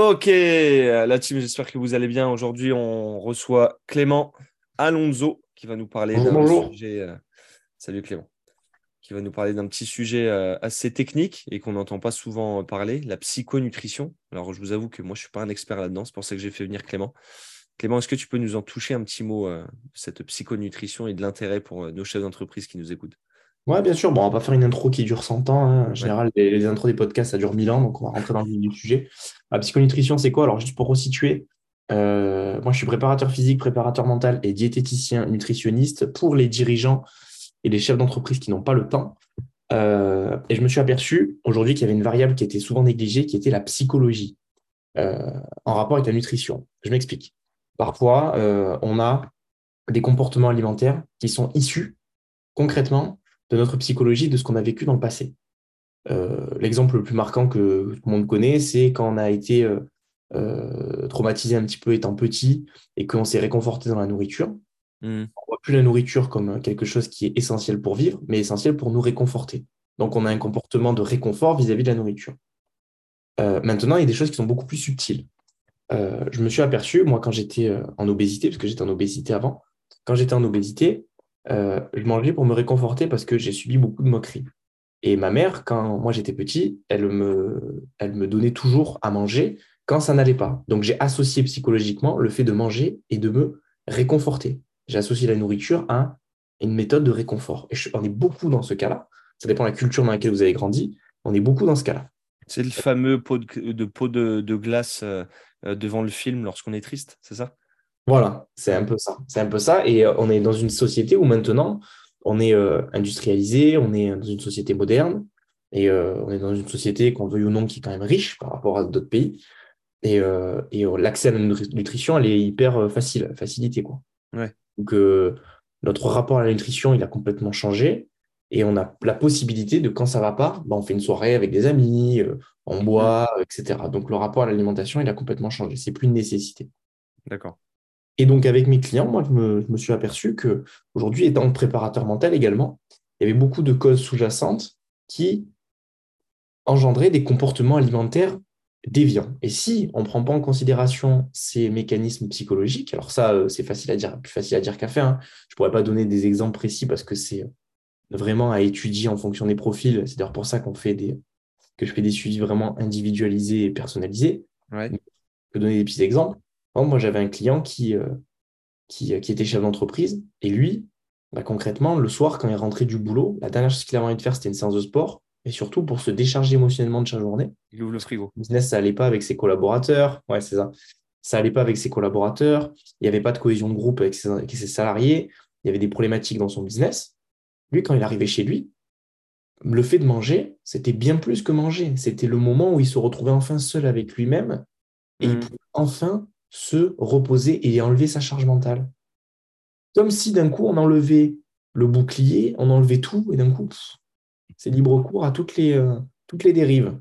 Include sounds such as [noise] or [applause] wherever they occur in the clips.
Ok, la team, j'espère que vous allez bien. Aujourd'hui, on reçoit Clément Alonso qui va nous parler d'un sujet. Euh, salut Clément. Qui va nous parler d'un petit sujet euh, assez technique et qu'on n'entend pas souvent parler, la psychonutrition. Alors, je vous avoue que moi, je ne suis pas un expert là-dedans, c'est pour ça que j'ai fait venir Clément. Clément, est-ce que tu peux nous en toucher un petit mot euh, cette psychonutrition et de l'intérêt pour nos chefs d'entreprise qui nous écoutent? Ouais, bien sûr. Bon, on va pas faire une intro qui dure 100 ans. Hein. En général, les, intros des podcasts, ça dure 1000 ans, donc on va rentrer dans le vif du sujet. La psychonutrition, c'est quoi? Alors, juste pour resituer, euh, moi, je suis préparateur physique, préparateur mental et diététicien nutritionniste pour les dirigeants et les chefs d'entreprise qui n'ont pas le temps. Euh, et je me suis aperçu aujourd'hui qu'il y avait une variable qui était souvent négligée, qui était la psychologie euh, en rapport avec la nutrition. Je m'explique. Parfois, on a des comportements alimentaires qui sont issus concrètement de notre psychologie, de ce qu'on a vécu dans le passé. Euh, l'exemple le plus marquant que tout le monde connaît, c'est quand on a été euh, euh, traumatisé un petit peu étant petit et qu'on s'est réconforté dans la nourriture. Hmm. On ne voit plus la nourriture comme quelque chose qui est essentiel pour vivre, mais essentiel pour nous réconforter. Donc on a un comportement de réconfort vis-à-vis de la nourriture. maintenant, il y a des choses qui sont beaucoup plus subtiles. je me suis aperçu, moi, quand j'étais en obésité, parce que j'étais en obésité avant, quand j'étais en obésité, euh, je mangeais pour me réconforter parce que j'ai subi beaucoup de moqueries. Et ma mère, quand moi j'étais petit, elle me, donnait toujours à manger quand ça n'allait pas. Donc j'ai associé psychologiquement le fait de manger et de me réconforter. J'ai associé la nourriture à une méthode de réconfort. Et on est beaucoup dans ce cas-là. Ça dépend de la culture dans laquelle vous avez grandi. On est beaucoup dans ce cas-là. C'est le fameux pot de, glace euh, devant le film lorsqu'on est triste, c'est ça? Voilà, c'est un peu ça. C'est un peu ça. Et euh, on est dans une société où maintenant, on est euh, industrialisé, on est dans une société moderne, et euh, on est dans une société, qu'on veuille ou non, qui est quand même riche par rapport à d'autres pays. Et, l'accès à la nutrition, elle est hyper facile, facilité. Quoi. Donc, notre rapport à la nutrition, il a complètement changé. Et on a la possibilité de, quand ça va pas, ben, on fait une soirée avec des amis, on boit, etc. Donc, le rapport à l'alimentation, il a complètement changé. C'est plus une nécessité. D'accord. Et donc, avec mes clients, moi, je me, suis aperçu qu'aujourd'hui, étant préparateur mental également, il y avait beaucoup de causes sous-jacentes qui engendraient des comportements alimentaires déviants. Et si on ne prend pas en considération ces mécanismes psychologiques, alors ça, euh, c'est facile à dire, plus facile à dire qu'à faire. Hein. Je ne pourrais pas donner des exemples précis parce que c'est vraiment à étudier en fonction des profils. C'est d'ailleurs pour ça qu'on fait des, que je fais des suivis vraiment individualisés et personnalisés. Je peux donner des petits exemples moi, j'avais un client qui, euh, qui, euh, qui, était chef d'entreprise et lui, bah, concrètement, le soir, quand il rentrait du boulot, la dernière chose qu'il avait envie de faire, c'était une séance de sport. Et surtout pour se décharger émotionnellement de chaque journée. Il ouvre le frigo. Le business, ça n'allait pas avec ses collaborateurs. Ouais, c'est ça. Ça n'allait pas avec ses collaborateurs. Il n'y avait pas de cohésion de groupe avec ses, avec ses salariés. Il y avait des problématiques dans son business. Lui, quand il arrivait chez lui, le fait de manger, c'était bien plus que manger. C'était le moment où il se retrouvait enfin seul avec lui-même et il mmh. pouvait enfin se reposer et enlever sa charge mentale. Comme si d'un coup on enlevait le bouclier, on enlevait tout et d'un coup, c'est libre cours à toutes les, euh, toutes les dérives.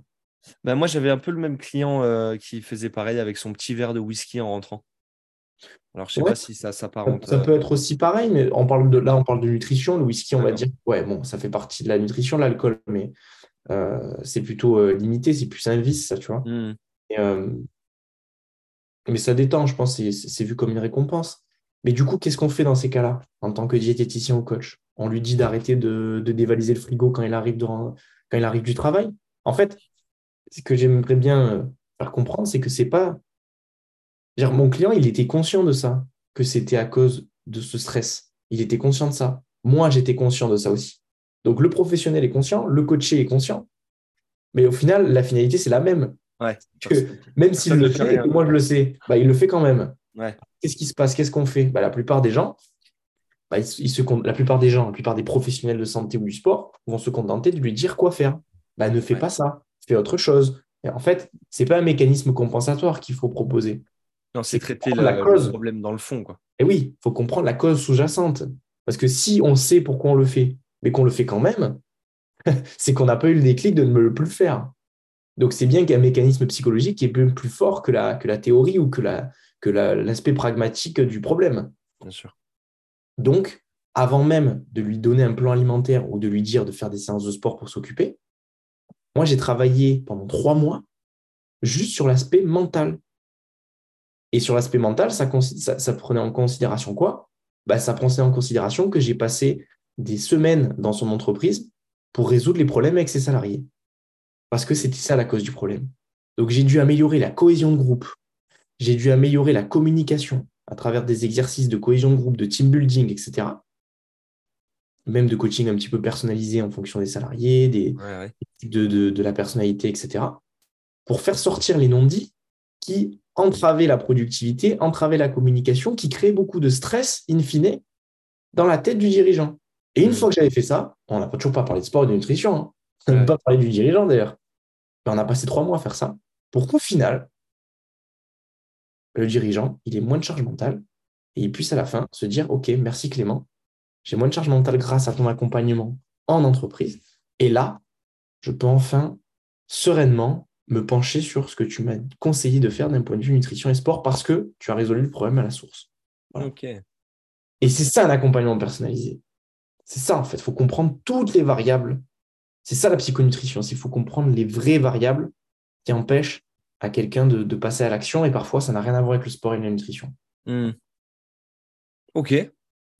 Ben moi, j'avais un peu le même client euh, qui faisait pareil avec son petit verre de whisky en rentrant. Alors, je sais pas si ça s'apparente. Ça, peut être aussi pareil, mais on parle de, là, on parle de nutrition. Le whisky, on va dire, ouais, bon, ça fait partie de la nutrition, l'alcool, mais euh, c'est plutôt limité, c'est plus un vice, ça, tu vois. Et, mais ça détend, je pense, c'est vu comme une récompense. Mais du coup, qu'est-ce qu'on fait dans ces cas-là, en tant que diététicien ou coach? On lui dit d'arrêter de, dévaliser le frigo quand il arrive, du travail? En fait, ce que j'aimerais bien euh, faire comprendre, c'est que c'est pas. Mon client, il était conscient de ça, que c'était à cause de ce stress. Il était conscient de ça. Moi, j'étais conscient de ça aussi. Donc, le professionnel est conscient, le coaché est conscient. Mais au final, la finalité, c'est la même. Ouais. même s'il le fait et que moi je le sais, bah, il le fait quand même. Qu'est-ce qui se passe? Qu'est-ce qu'on fait? Bah, La plupart des gens, bah, ils, se, la plupart des gens, la plupart des professionnels de santé ou du sport vont se contenter de lui dire quoi faire. Bah, ne fais pas ça, fais autre chose. Et en fait, ce n'est pas un mécanisme compensatoire qu'il faut proposer. Non, c'est traiter la, le problème dans le fond. Quoi. Et oui, il faut comprendre la cause sous-jacente. Parce que si on sait pourquoi on le fait, mais qu'on le fait quand même, [laughs] c'est qu'on n'a pas eu le déclic de ne plus le faire. Donc, c'est bien qu'il y ait un mécanisme psychologique qui est bien plus fort que la, que la théorie ou que l'aspect que pragmatique du problème. Bien sûr. Donc, avant même de lui donner un plan alimentaire ou de lui dire de faire des séances de sport pour s'occuper, moi, j'ai travaillé pendant trois mois juste sur l'aspect mental. Et sur l'aspect mental, ça, ça, prenait en considération quoi? Bah, Ça prenait en considération que j'ai passé des semaines dans son entreprise pour résoudre les problèmes avec ses salariés. Parce que c'était ça la cause du problème. Donc j'ai dû améliorer la cohésion de groupe, j'ai dû améliorer la communication à travers des exercices de cohésion de groupe, de team building, etc. Même de coaching un petit peu personnalisé en fonction des salariés, des, De, de, la personnalité, etc. Pour faire sortir les non-dits qui entravaient la productivité, entravaient la communication, qui créaient beaucoup de stress, in fine, dans la tête du dirigeant. Et une mm. fois que j'avais fait ça, on n'a toujours pas parlé de sport et de nutrition, hein. On n'a pas parlé du dirigeant d'ailleurs. Ben, on a passé trois mois à faire ça pour qu'au final, le dirigeant, il ait moins de charge mentale et il puisse à la fin se dire Ok, merci Clément, j'ai moins de charge mentale grâce à ton accompagnement en entreprise. Et là, je peux enfin sereinement me pencher sur ce que tu m'as conseillé de faire d'un point de vue nutrition et sport parce que tu as résolu le problème à la source. Et c'est ça un accompagnement personnalisé. C'est ça en fait. Il faut comprendre toutes les variables. C'est ça la psychonutrition. Il faut comprendre les vraies variables qui empêchent à quelqu'un de, passer à l'action et parfois ça n'a rien à voir avec le sport et la nutrition. Hmm. Ok.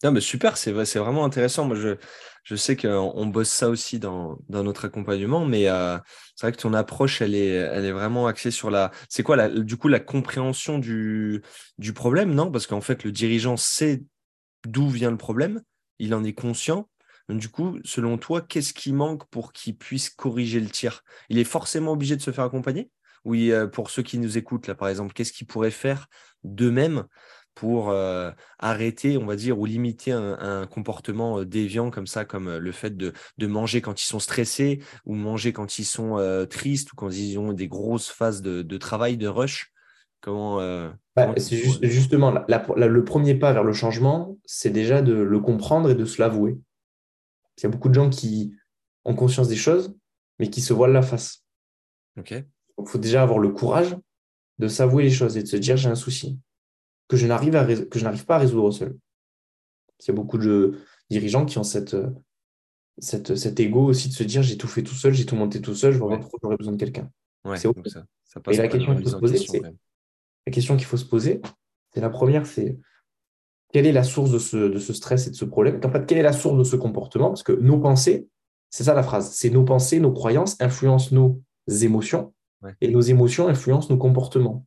Non, mais super, c'est vraiment intéressant. Je, sais qu'on bosse ça aussi dans, notre accompagnement, mais euh, c'est vrai que ton approche, elle est, elle est vraiment axée sur la. C'est quoi, la, du coup, la compréhension du, du problème, non? Parce qu'en fait, le dirigeant sait d'où vient le problème, il en est conscient. Du coup, selon toi, qu'est-ce qui manque pour qu'il puisse corriger le tir? Il est forcément obligé de se faire accompagner? Oui, euh, pour ceux qui nous écoutent, là, par exemple, qu'est-ce qu'ils pourraient faire d'eux-mêmes pour euh, arrêter, on va dire, ou limiter un, comportement euh, déviant comme ça, comme le fait de, manger quand ils sont stressés, ou manger quand ils sont tristes, ou quand ils ont des grosses phases de, travail, de rush? Comment, bah, C'est justement le premier pas vers le changement, c'est déjà de le comprendre et de se l'avouer. Il y a beaucoup de gens qui ont conscience des choses, mais qui se voilent la face. Ok. Il faut déjà avoir le courage de s'avouer les choses et de se dire j'ai un souci que je n'arrive pas à résoudre seul. Il y a beaucoup de dirigeants qui ont cette, cette, cet ego aussi de se dire j'ai tout fait tout seul, j'ai tout monté tout seul, je vois pas j'aurais besoin de quelqu'un. c'est Et la question qu'il faut se poser, c'est la question qu'il faut se poser, c'est la première, c'est quelle est la source de ce, de ce stress et de ce problème? En fait, quelle est la source de ce comportement? Parce que nos pensées, c'est ça la phrase, c'est nos pensées, nos croyances influencent nos émotions et nos émotions influencent nos comportements.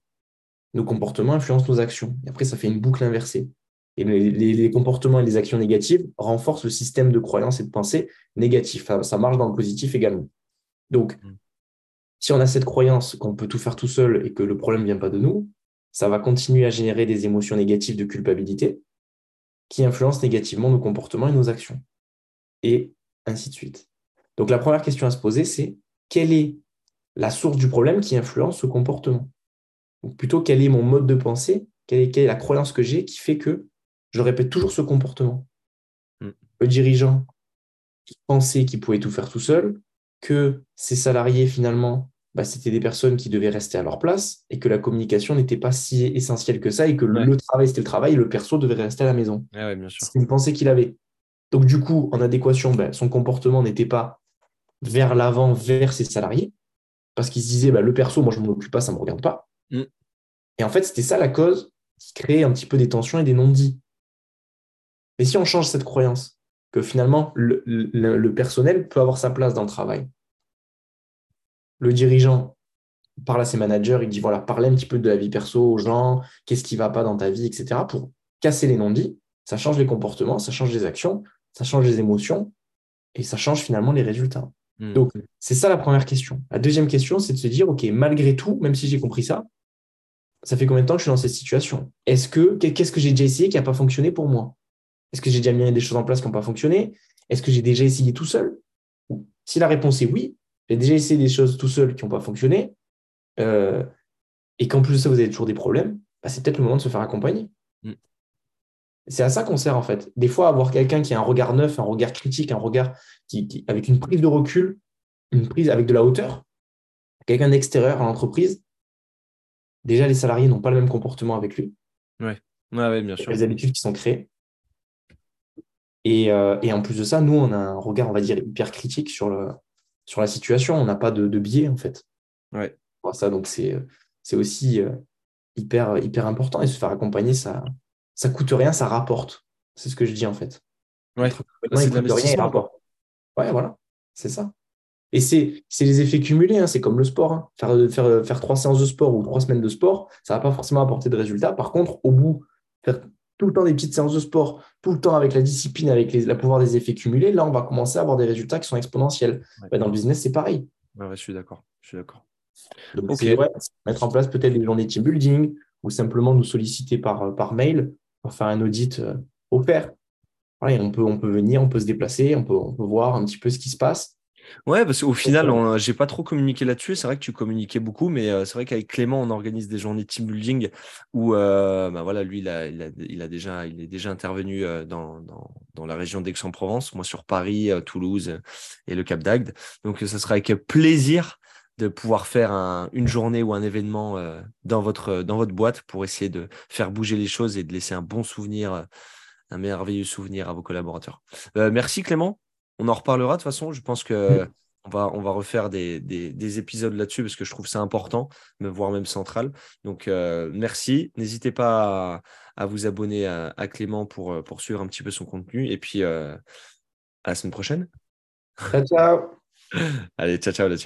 Nos comportements influencent nos actions. Et après, ça fait une boucle inversée. Et les, comportements et les actions négatives renforcent le système de croyances et de pensée négatif. Ça, marche dans le positif également. Donc, mm. si on a cette croyance qu'on peut tout faire tout seul et que le problème ne vient pas de nous, ça va continuer à générer des émotions négatives de culpabilité qui influencent négativement nos comportements et nos actions. Et ainsi de suite. Donc la première question à se poser, c'est quelle est la source du problème qui influence ce comportement? Ou plutôt, quel est mon mode de pensée, quelle est, la croyance que j'ai qui fait que je répète toujours ce comportement? Hmm. Le dirigeant qui pensait qu'il pouvait tout faire tout seul, que ses salariés, finalement, bah, c'était des personnes qui devaient rester à leur place et que la communication n'était pas si essentielle que ça et que le travail, c'était le travail et le perso devait rester à la maison. C'est une pensée qu'il avait. Donc, du coup, en adéquation, ben, son comportement n'était pas vers l'avant, vers ses salariés, parce qu'il se disait bah, le perso, moi je ne m'en occupe pas, ça ne me regarde pas. Mm. Et en fait, c'était ça la cause qui créait un petit peu des tensions et des non-dits. Mais si on change cette croyance, que finalement le, personnel peut avoir sa place dans le travail, le dirigeant parle à ses managers, il dit voilà, parlez un petit peu de la vie perso aux gens, qu'est-ce qui ne va pas dans ta vie, etc. pour casser les non-dits. Ça change les comportements, ça change les actions, ça change les émotions et ça change finalement les résultats. Hmm. Donc, c'est ça la première question. La deuxième question, c'est de se dire, OK, malgré tout, même si j'ai compris ça, ça fait combien de temps que je suis dans cette situation? Est-ce que qu'est-ce que j'ai déjà essayé qui n'a pas fonctionné pour moi? Est-ce que j'ai déjà mis des choses en place qui n'ont pas fonctionné? Est-ce que j'ai déjà essayé tout seul? Si la réponse est oui, j'ai déjà essayé des choses tout seul qui n'ont pas fonctionné, euh, et qu'en plus de ça, vous avez toujours des problèmes, bah, c'est peut-être le moment de se faire accompagner. Hmm. C'est à ça qu'on sert en fait. Des fois, avoir quelqu'un qui a un regard neuf, un regard critique, un regard qui, avec une prise de recul, une prise avec de la hauteur, quelqu'un d'extérieur à l'entreprise, déjà les salariés n'ont pas le même comportement avec lui. Oui, ouais, bien sûr. Les habitudes qui sont créées. Euh, et, en plus de ça, nous, on a un regard, on va dire, hyper critique sur, le, sur la situation. On n'a pas de, biais, en fait. Ouais. Ça, donc c'est aussi hyper, hyper important et se faire accompagner, ça ça coûte rien, ça rapporte. C'est ce que je dis en fait. Ouais, c'est de rien, Ouais, voilà, c'est ça. Et c'est les effets cumulés, hein. c'est comme le sport. Hein. Faire, faire, faire trois séances de sport ou trois semaines de sport, ça ne va pas forcément apporter de résultats. Par contre, au bout, faire tout le temps des petites séances de sport, tout le temps avec la discipline, avec les, la pouvoir des effets cumulés, là, on va commencer à avoir des résultats qui sont exponentiels. Bah, dans le business, c'est pareil. je suis d'accord. Je suis d'accord. Donc, mettre en place peut-être des journées team building ou simplement nous solliciter par, par mail pour faire un audit euh, au pair. on, peut, on peut venir, on peut se déplacer, on peut, on peut voir un petit peu ce qui se passe. Ouais, parce qu'au final, je j'ai pas trop communiqué là-dessus. C'est vrai que tu communiquais beaucoup, mais euh, c'est vrai qu'avec Clément, on organise des journées team building où, euh, bah voilà, lui, il, a, il, a, déjà, il est déjà intervenu dans, dans, dans la région d'Aix-en-Provence, moi sur Paris, Toulouse et le Cap d'Agde. Donc, ça sera avec plaisir de pouvoir faire une journée ou un événement euh, dans, votre, dans votre boîte pour essayer de faire bouger les choses et de laisser un bon souvenir, un merveilleux souvenir à vos collaborateurs. Euh, merci Clément. On en reparlera de toute façon. Je pense que on va, on va refaire des, des, épisodes là-dessus parce que je trouve ça important, voire même central. Donc euh, merci. N'hésitez pas à, vous abonner à, Clément pour, pour suivre un petit peu son contenu. Et puis à la semaine prochaine. Ciao, ciao. [laughs] Allez, ciao, ciao la